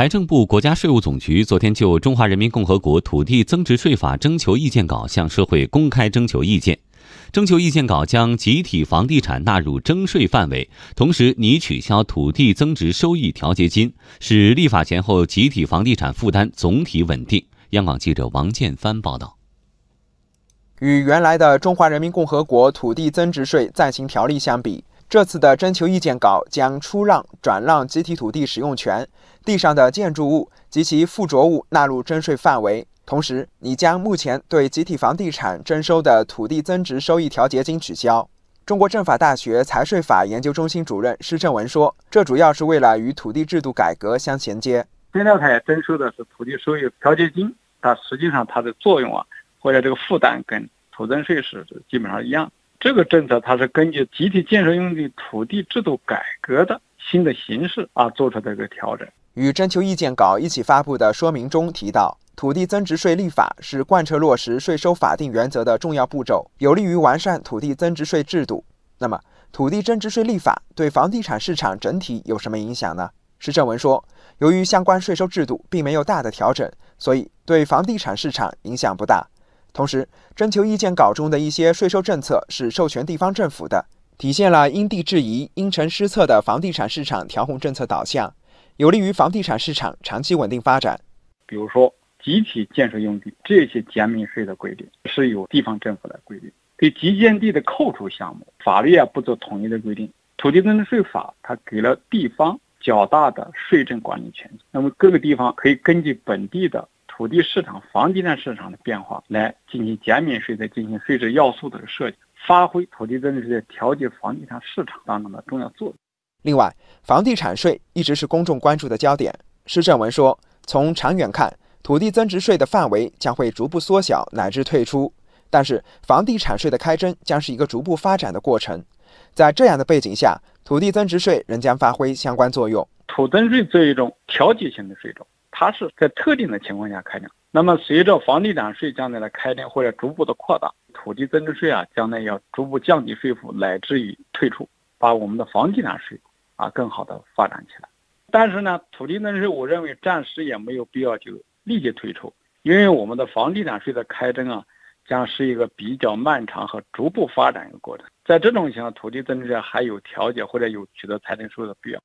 财政部、国家税务总局昨天就《中华人民共和国土地增值税法》征求意见稿向社会公开征求意见。征求意见稿将集体房地产纳入征税范围，同时拟取消土地增值收益调节金，使立法前后集体房地产负担总体稳定。央广记者王建帆报道。与原来的《中华人民共和国土地增值税暂行条例》相比，这次的征求意见稿将出让、转让集体土地使用权、地上的建筑物及其附着物纳入征税范围，同时拟将目前对集体房地产征收的土地增值收益调节金取消。中国政法大学财税法研究中心主任施正文说：“这主要是为了与土地制度改革相衔接。现在它征收的是土地收益调节金，它实际上它的作用啊，或者这个负担跟土增税是基本上一样。”这个政策它是根据集体建设用地土地制度改革的新的形式啊，做出的一个调整。与征求意见稿一起发布的说明中提到，土地增值税立法是贯彻落实税收法定原则的重要步骤，有利于完善土地增值税制度。那么，土地增值税立法对房地产市场整体有什么影响呢？施正文说，由于相关税收制度并没有大的调整，所以对房地产市场影响不大。同时，征求意见稿中的一些税收政策是授权地方政府的，体现了因地制宜、因城施策的房地产市场调控政策导向，有利于房地产市场长期稳定发展。比如说，集体建设用地这些减免税的规定是由地方政府来规定；对集建地的扣除项目，法律啊不做统一的规定。土地增值税法它给了地方较大的税政管理权，那么各个地方可以根据本地的。土地市场、房地产市场的变化来进行减免税的进行税制要素的设计，发挥土地增值税调节房地产市场当中的重要作用。另外，房地产税一直是公众关注的焦点。施正文说，从长远看，土地增值税的范围将会逐步缩小乃至退出，但是房地产税的开征将是一个逐步发展的过程。在这样的背景下，土地增值税仍将发挥相关作用。土增税作为一种调节性的税种。它是在特定的情况下开征，那么随着房地产税将来的开征或者逐步的扩大，土地增值税啊将来要逐步降低税负，乃至于退出，把我们的房地产税啊更好的发展起来。但是呢，土地增值税我认为暂时也没有必要就立即退出，因为我们的房地产税的开征啊将是一个比较漫长和逐步发展一个过程，在这种情况，土地增值税还有调节或者有取得财政收入的必要。